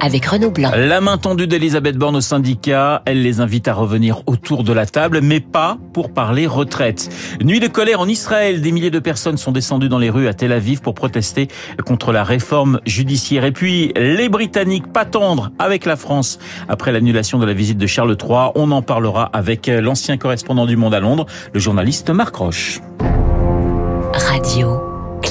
avec Renaud Blanc. La main tendue d'Elisabeth Borne au syndicat, elle les invite à revenir autour de la table, mais pas pour parler retraite. Nuit de colère en Israël, des milliers de personnes sont descendues dans les rues à Tel Aviv pour protester contre la réforme judiciaire. Et puis, les Britanniques pas tendres avec la France après l'annulation de la visite de Charles III. On en parlera avec l'ancien correspondant du Monde à Londres, le journaliste Marc Roche. Radio.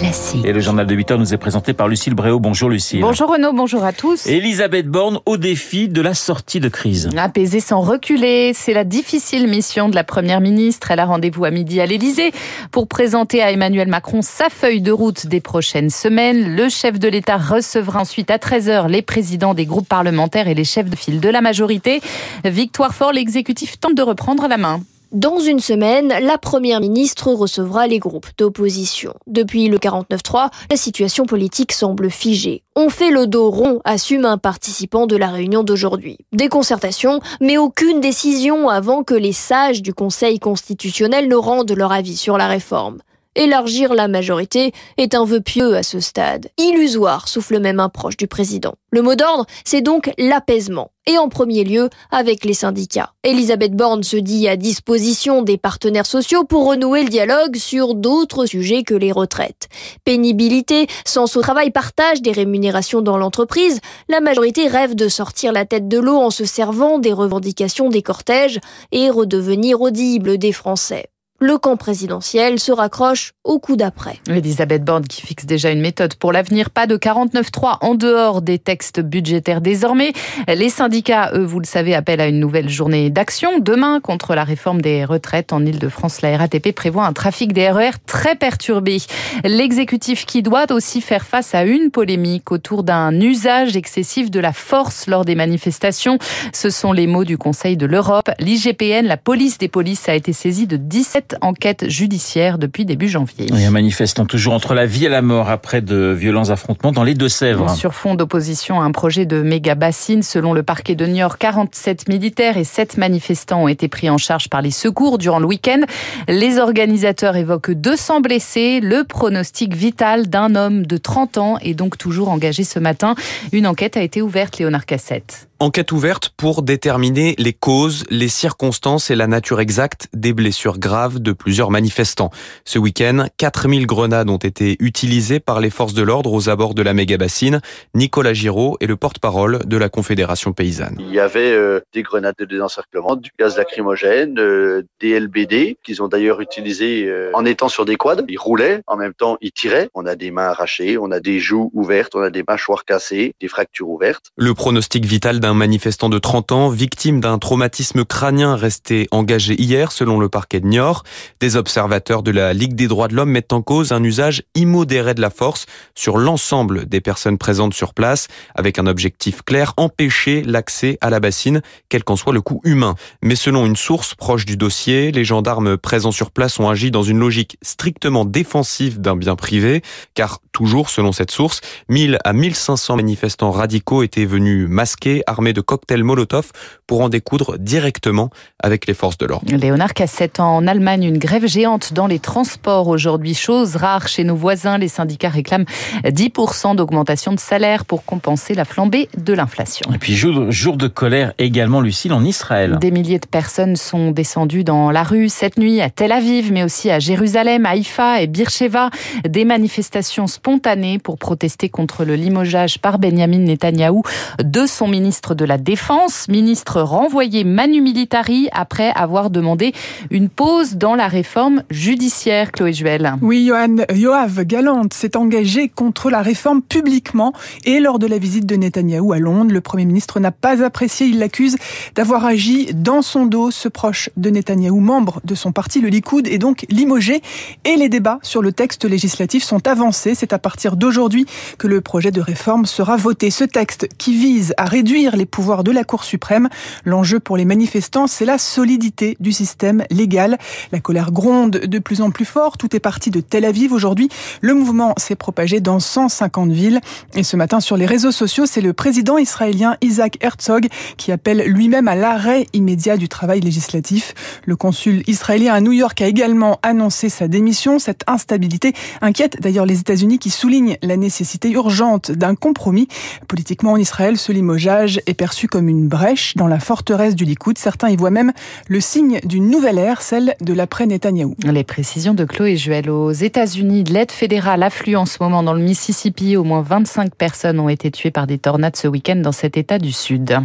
Classique. Et le journal de 8 heures nous est présenté par Lucille Bréau. Bonjour Lucille. Bonjour Renaud, bonjour à tous. Elisabeth Borne au défi de la sortie de crise. Apaiser sans reculer, c'est la difficile mission de la Première ministre. Elle a rendez-vous à midi à l'Elysée pour présenter à Emmanuel Macron sa feuille de route des prochaines semaines. Le chef de l'État recevra ensuite à 13h les présidents des groupes parlementaires et les chefs de file de la majorité. Victoire fort, l'exécutif tente de reprendre la main. Dans une semaine, la première ministre recevra les groupes d'opposition. Depuis le 49-3, la situation politique semble figée. On fait le dos rond, assume un participant de la réunion d'aujourd'hui. Des concertations, mais aucune décision avant que les sages du Conseil constitutionnel ne rendent leur avis sur la réforme. Élargir la majorité est un vœu pieux à ce stade. Illusoire, souffle même un proche du président. Le mot d'ordre, c'est donc l'apaisement. Et en premier lieu, avec les syndicats. Elisabeth Borne se dit à disposition des partenaires sociaux pour renouer le dialogue sur d'autres sujets que les retraites. Pénibilité, sens au travail, partage des rémunérations dans l'entreprise, la majorité rêve de sortir la tête de l'eau en se servant des revendications des cortèges et redevenir audible des Français le camp présidentiel se raccroche au coup d'après. Elisabeth Borne qui fixe déjà une méthode pour l'avenir, pas de 49.3 en dehors des textes budgétaires désormais. Les syndicats, eux, vous le savez, appellent à une nouvelle journée d'action. Demain, contre la réforme des retraites en Ile-de-France, la RATP prévoit un trafic des RER très perturbé. L'exécutif qui doit aussi faire face à une polémique autour d'un usage excessif de la force lors des manifestations. Ce sont les mots du Conseil de l'Europe. L'IGPN, la police des polices, a été saisie de 17 enquête judiciaire depuis début janvier. Et un manifestant toujours entre la vie et la mort après de violents affrontements dans les Deux-Sèvres. Sur fond d'opposition à un projet de méga bassine, selon le parquet de New York, 47 militaires et 7 manifestants ont été pris en charge par les secours durant le week-end. Les organisateurs évoquent 200 blessés. Le pronostic vital d'un homme de 30 ans est donc toujours engagé ce matin. Une enquête a été ouverte, Léonard Cassette. Enquête ouverte pour déterminer les causes, les circonstances et la nature exacte des blessures graves de plusieurs manifestants. Ce week-end, 4000 grenades ont été utilisées par les forces de l'ordre aux abords de la méga-bassine. Nicolas Giraud est le porte-parole de la Confédération paysanne. Il y avait euh, des grenades de désencerclement, du gaz lacrymogène, euh, des LBD qu'ils ont d'ailleurs utilisés euh, en étant sur des quads. Ils roulaient, en même temps ils tiraient. On a des mains arrachées, on a des joues ouvertes, on a des mâchoires cassées, des fractures ouvertes. Le pronostic vital d'un manifestant de 30 ans, victime d'un traumatisme crânien resté engagé hier selon le parquet de Niort. Des observateurs de la Ligue des droits de l'homme mettent en cause un usage immodéré de la force sur l'ensemble des personnes présentes sur place, avec un objectif clair, empêcher l'accès à la bassine, quel qu'en soit le coût humain. Mais selon une source proche du dossier, les gendarmes présents sur place ont agi dans une logique strictement défensive d'un bien privé, car toujours selon cette source, 1000 à 1500 manifestants radicaux étaient venus masqués, de cocktails Molotov pour en découdre directement avec les forces de l'ordre. Léonard Cassette en Allemagne, une grève géante dans les transports aujourd'hui, chose rare chez nos voisins. Les syndicats réclament 10% d'augmentation de salaire pour compenser la flambée de l'inflation. Et puis jour, jour de colère également, Lucille, en Israël. Des milliers de personnes sont descendues dans la rue cette nuit à Tel Aviv, mais aussi à Jérusalem, Haïfa et Beersheba. Des manifestations spontanées pour protester contre le limogeage par Benjamin Netanyahou de son ministre de la Défense, ministre renvoyé Manu Militari après avoir demandé une pause dans la réforme judiciaire, Chloé Juel. Oui, Johan, Yoav Galante s'est engagé contre la réforme publiquement et lors de la visite de Netanyahou à Londres, le Premier ministre n'a pas apprécié, il l'accuse d'avoir agi dans son dos. Ce proche de Netanyahou, membre de son parti, le Likoud, est donc limogé et les débats sur le texte législatif sont avancés. C'est à partir d'aujourd'hui que le projet de réforme sera voté. Ce texte qui vise à réduire les pouvoirs de la Cour suprême. L'enjeu pour les manifestants, c'est la solidité du système légal. La colère gronde de plus en plus fort. Tout est parti de Tel Aviv aujourd'hui. Le mouvement s'est propagé dans 150 villes. Et ce matin, sur les réseaux sociaux, c'est le président israélien Isaac Herzog qui appelle lui-même à l'arrêt immédiat du travail législatif. Le consul israélien à New York a également annoncé sa démission. Cette instabilité inquiète d'ailleurs les États-Unis qui soulignent la nécessité urgente d'un compromis. Politiquement en Israël, ce limogeage est perçu comme une brèche dans la forteresse du Likoud. Certains y voient même le signe d'une nouvelle ère, celle de l'après Netanyahou. Les précisions de Chloé Juel aux États-Unis, l'aide fédérale afflue en ce moment dans le Mississippi. Au moins 25 personnes ont été tuées par des tornades ce week-end dans cet état du Sud.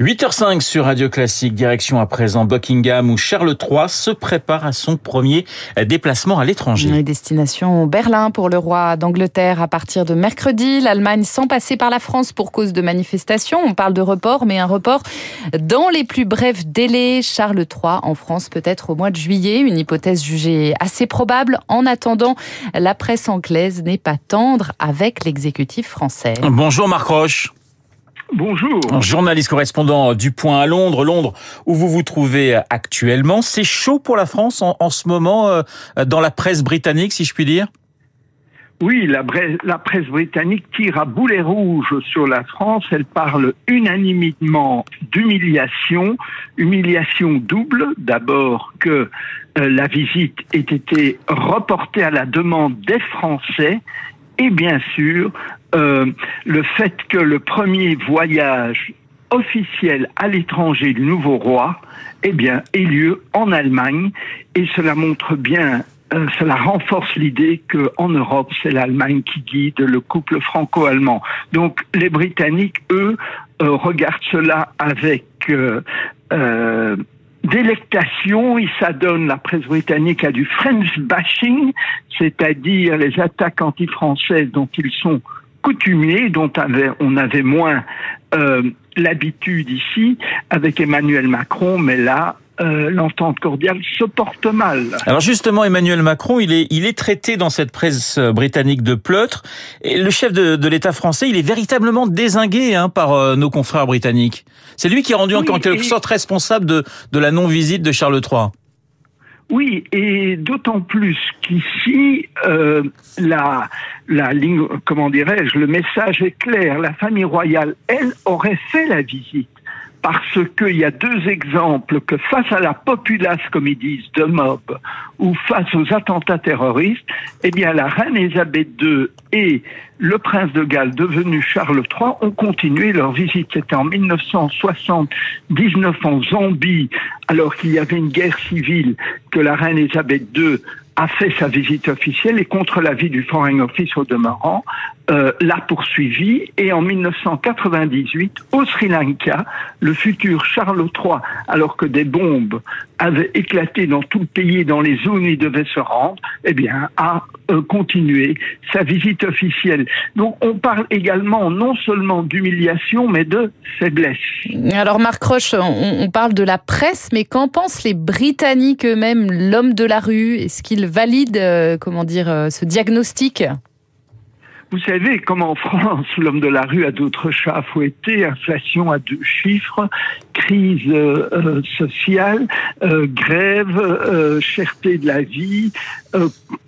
8h05 sur Radio Classique, direction à présent Buckingham où Charles III se prépare à son premier déplacement à l'étranger. Destination Berlin pour le roi d'Angleterre à partir de mercredi. L'Allemagne sans passer par la France pour cause de manifestations. On parle de report, mais un report dans les plus brefs délais. Charles III en France peut-être au mois de juillet. Une hypothèse jugée assez probable. En attendant, la presse anglaise n'est pas tendre avec l'exécutif français. Bonjour Marc Roche. Bonjour. Journaliste correspondant du Point à Londres, Londres où vous vous trouvez actuellement. C'est chaud pour la France en, en ce moment euh, dans la presse britannique, si je puis dire? Oui, la, presse britannique tire à boulet rouge sur la France. Elle parle unanimement d'humiliation, humiliation double. D'abord que euh, la visite ait été reportée à la demande des Français et bien sûr euh, le fait que le premier voyage officiel à l'étranger du nouveau roi eh bien, ait lieu en Allemagne et cela montre bien euh, cela renforce l'idée qu'en Europe, c'est l'Allemagne qui guide le couple franco-allemand. Donc les Britanniques, eux, euh, regardent cela avec euh, euh, délectation. Ils s'adonnent, la presse britannique, à du French bashing, c'est-à-dire les attaques anti-françaises dont ils sont coutumiers, dont on avait moins euh, l'habitude ici avec Emmanuel Macron, mais là, euh, l'entente cordiale se porte mal. Alors justement, Emmanuel Macron, il est, il est traité dans cette presse britannique de pleutre. Et le chef de, de l'État français, il est véritablement désingué hein, par euh, nos confrères britanniques. C'est lui qui est rendu oui, en quelque sorte responsable de, de la non-visite de Charles III. Oui, et d'autant plus qu'ici, euh, la, la ligne, comment dirais-je, le message est clair. La famille royale, elle, aurait fait la visite parce qu'il y a deux exemples que face à la populace, comme ils disent, de mob, ou face aux attentats terroristes, eh bien la reine Elisabeth II et le prince de Galles, devenu Charles III, ont continué leur visite. C'était en 1979 en Zambie, alors qu'il y avait une guerre civile, que la reine Elisabeth II a fait sa visite officielle et contre l'avis du Foreign Office au demeurant, euh, l'a poursuivi et en 1998, au Sri Lanka, le futur Charles III, alors que des bombes avaient éclaté dans tout le pays et dans les zones où il devait se rendre, eh bien, a euh, continué sa visite officielle. Donc, on parle également non seulement d'humiliation, mais de faiblesse. Alors, Marc Roche, on, on parle de la presse, mais qu'en pensent les Britanniques eux-mêmes, l'homme de la rue? Est-ce qu'ils valident, euh, comment dire, euh, ce diagnostic? Vous savez, comme en France, l'homme de la rue a d'autres chats à fouetter, inflation à deux chiffres, crise euh, sociale, euh, grève, euh, cherté de la vie,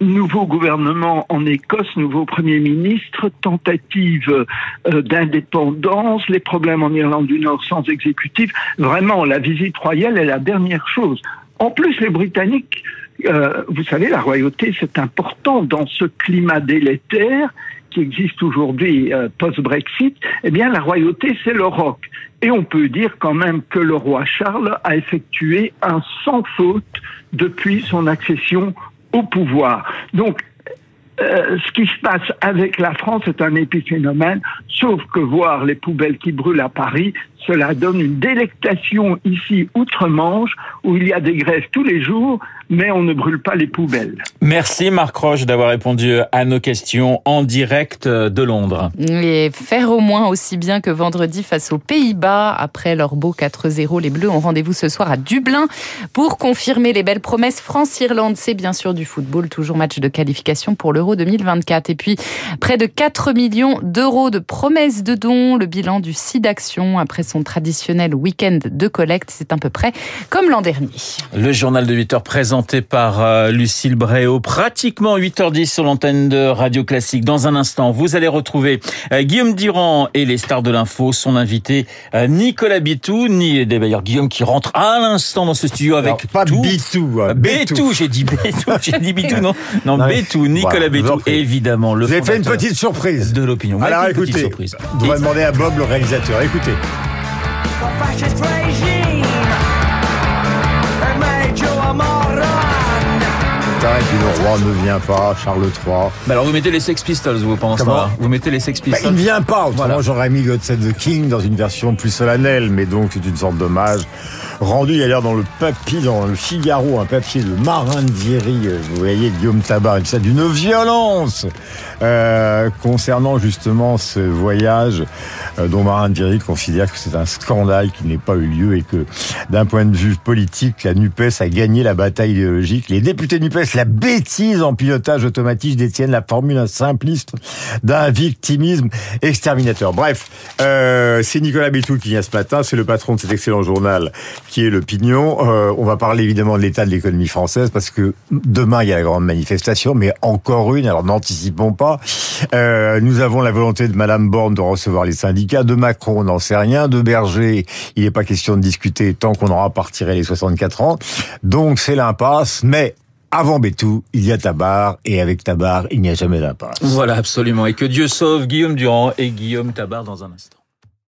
nouveau gouvernement en Écosse, nouveau Premier ministre, tentative d'indépendance, les problèmes en Irlande du Nord sans exécutif. Vraiment, la visite royale est la dernière chose. En plus, les Britanniques, vous savez, la royauté, c'est important dans ce climat délétère qui existe aujourd'hui euh, post-Brexit, eh bien la royauté, c'est le roc. Et on peut dire quand même que le roi Charles a effectué un sans faute depuis son accession au pouvoir. Donc, euh, ce qui se passe avec la France est un épiphénomène, sauf que voir les poubelles qui brûlent à Paris, cela donne une délectation ici outre-Manche, où il y a des grèves tous les jours, mais on ne brûle pas les poubelles. Merci Marc Roche d'avoir répondu à nos questions en direct de Londres. Et faire au moins aussi bien que vendredi face aux Pays-Bas. Après leur beau 4-0, les Bleus ont rendez-vous ce soir à Dublin pour confirmer les belles promesses. France-Irlande, c'est bien sûr du football, toujours match de qualification pour l'Euro 2024. Et puis, près de 4 millions d'euros de promesses de dons, le bilan du site d'action après son traditionnel week-end de collecte. C'est à peu près comme l'an dernier. Le journal de 8 heures présenté par euh, Lucille Bréau, pratiquement 8h10 sur l'antenne de Radio Classique. Dans un instant, vous allez retrouver euh, Guillaume Durand et les stars de l'info, son invité euh, Nicolas Bitou, ni d'ailleurs Guillaume qui rentre à l'instant dans ce studio avec Alors, pas tout. Bitou, hein, Bétou, j'ai dit Bétou, j'ai dit Bitou, non Non, Non, Bétou, Nicolas Voilà, Bétou, évidemment, le avez fait une petite surprise. de l'opinion. Alors écoutez, on va demander à Bob, le réalisateur. Écoutez. Putain, et puis le roi ne vient pas, Charles III. Bah alors vous mettez les Sex Pistols, vous, ce Comment. Vous mettez les Sex Bah, il Pistols. ne vient pas, autrement Voilà. j'aurais mis God Save the King dans une version plus solennelle, mais donc c'est une sorte d'hommage rendu d'ailleurs dans le papier, dans le Figaro, un papier de Marin Viry, euh, vous voyez Guillaume Tabar, et ça d'une violence euh, concernant justement ce voyage euh, dont Marin Viry considère que c'est un scandale qui n'ait pas eu lieu et que d'un point de vue politique, la NUPES a gagné la bataille idéologique. Les députés NUPES, la bêtise en pilotage automatique détiennent la formule simpliste d'un victimisme exterminateur. Bref, euh, c'est Nicolas Bétou qui vient ce matin, c'est le patron de cet excellent journal qui est l'opinion. Euh, on va parler évidemment de l'état de l'économie française parce que demain il y a la grande manifestation, mais encore une, alors n'anticipons pas. Euh, nous avons la volonté de Madame Borne de recevoir les syndicats, de Macron on n'en sait rien, de Berger il n'est pas question de discuter tant qu'on n'aura pas retiré les 64 ans. Donc c'est l'impasse, mais avant Bétou, il y a Tabar, et avec Tabar, il n'y a jamais d'impasse. Voilà, absolument. Et que Dieu sauve Guillaume Durand et Guillaume Tabar dans un instant.